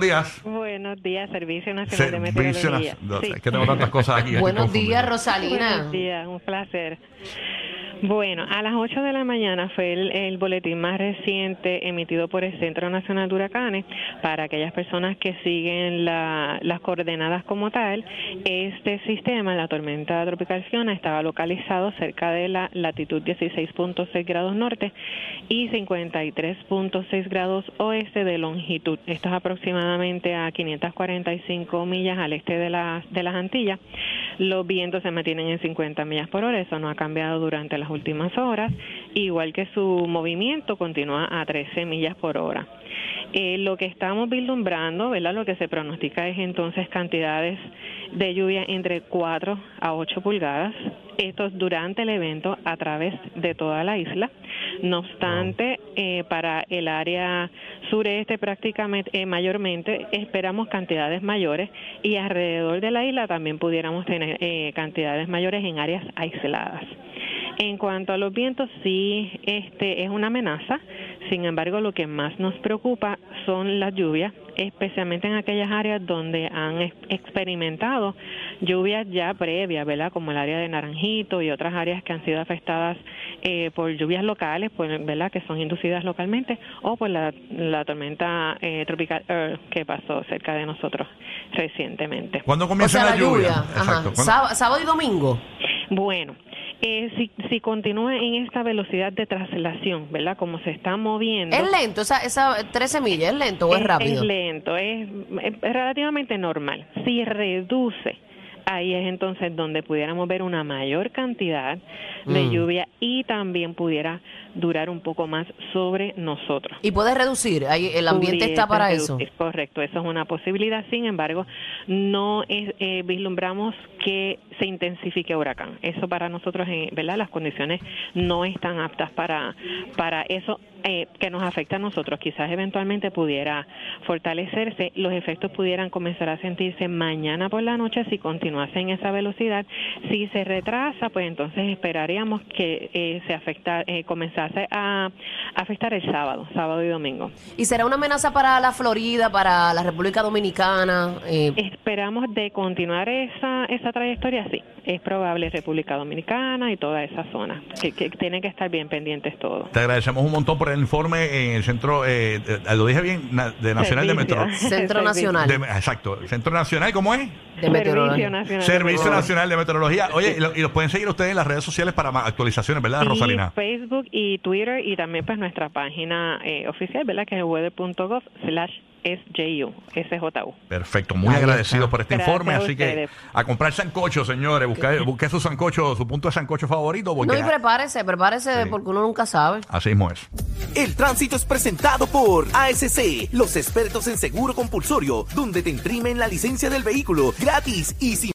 buenos días. Buenos días, Servicio Nacional de Servicio Meteorología. Nacional. Sí. Es que tengo tantas cosas aquí. Buenos días, Rosalina. Buenos días, un placer. Bueno, a las 8 de la mañana fue el, boletín más reciente emitido por el Centro Nacional de Huracanes para aquellas personas que siguen la- las coordenadas como tal. Este sistema, la tormenta tropical Fiona, estaba localizado cerca de la latitud 16.6 grados norte y 53.6 grados oeste de longitud. Esto es aproximadamente a 545 millas al este de las, de las Antillas. Los vientos se mantienen en 50 millas por hora, eso no ha cambiado durante las últimas horas, igual que su movimiento continúa a 13 millas por hora. Eh, lo que estamos vislumbrando, ¿verdad? Lo que se pronostica es entonces cantidades de lluvia entre 4 a 8 pulgadas. Esto es durante el evento a través de toda la isla. No obstante, eh, para el área sureste prácticamente, eh, mayormente, esperamos cantidades mayores y alrededor de la isla también pudiéramos tener eh, cantidades mayores en áreas aisladas. En cuanto a los vientos, sí, este es una amenaza. Sin embargo, lo que más nos preocupa son las lluvias, especialmente en aquellas áreas donde han ex- experimentado lluvias ya previas, ¿verdad? Como el área de Naranjito y otras áreas que han sido afectadas eh, por lluvias locales, pues, ¿verdad? Que son inducidas localmente, o por la, la tormenta eh, tropical Earl que pasó cerca de nosotros recientemente. ¿Cuándo O comienza sea, la lluvia? Ajá. Exacto. ¿Cuándo- Sáb- sábado y domingo. Bueno, eh, si, si continúa en esta velocidad de traslación, ¿verdad? Como se está moviendo. Es lento, esa, esa 13 millas, ¿es lento o es, rápido? Es lento, es, es relativamente normal. Si reduce, ahí es entonces donde pudiéramos ver una mayor cantidad de Mm. lluvia y también pudiera durar un poco más sobre nosotros. Y puede reducir, ahí el ambiente está para eso. reducir, Correcto, eso es una posibilidad. Sin embargo, no es, eh, vislumbramos que se intensifique huracán. Eso para nosotros, eh, ¿verdad? Las condiciones no están aptas para, para eso eh, que nos afecta a nosotros. Quizás eventualmente pudiera fortalecerse, los efectos pudieran comenzar a sentirse mañana por la noche si continuase en esa velocidad. Si se retrasa, pues entonces esperaríamos que eh, se afecta, eh, comenzase a afectar el sábado, sábado y domingo. ¿Y será una amenaza para la Florida, para la República Dominicana? Eh, Esperamos de continuar esa, esa trayectoria, sí. Es probable República Dominicana y toda esa zona, que, que tienen que estar bien pendientes todos. Te agradecemos un montón por el informe en el centro, eh, lo dije bien, na- de Nacional de. Metro. Centro Nacional. de- exacto, Centro Nacional, ¿cómo es? de. Servicio Nacional. de Servicio. Nacional de Meteorología. Oye, y, lo- y los pueden seguir ustedes en las redes sociales para más actualizaciones, ¿verdad, Y Rosalina? Facebook y Twitter y también pues nuestra página eh, oficial, ¿verdad? Que es weather.gov slash SJU, SJU. Perfecto, muy Ahí está. por este Gracias informe. Así que a comprar sancocho, señores. Busque, busque su sancocho, su punto de sancocho favorito. Porque No, y prepárese, prepárese Sí. porque uno nunca sabe. así mismo es. El tránsito es presentado por ASC, los expertos en seguro compulsorio, donde te imprimen la licencia del vehículo gratis y sin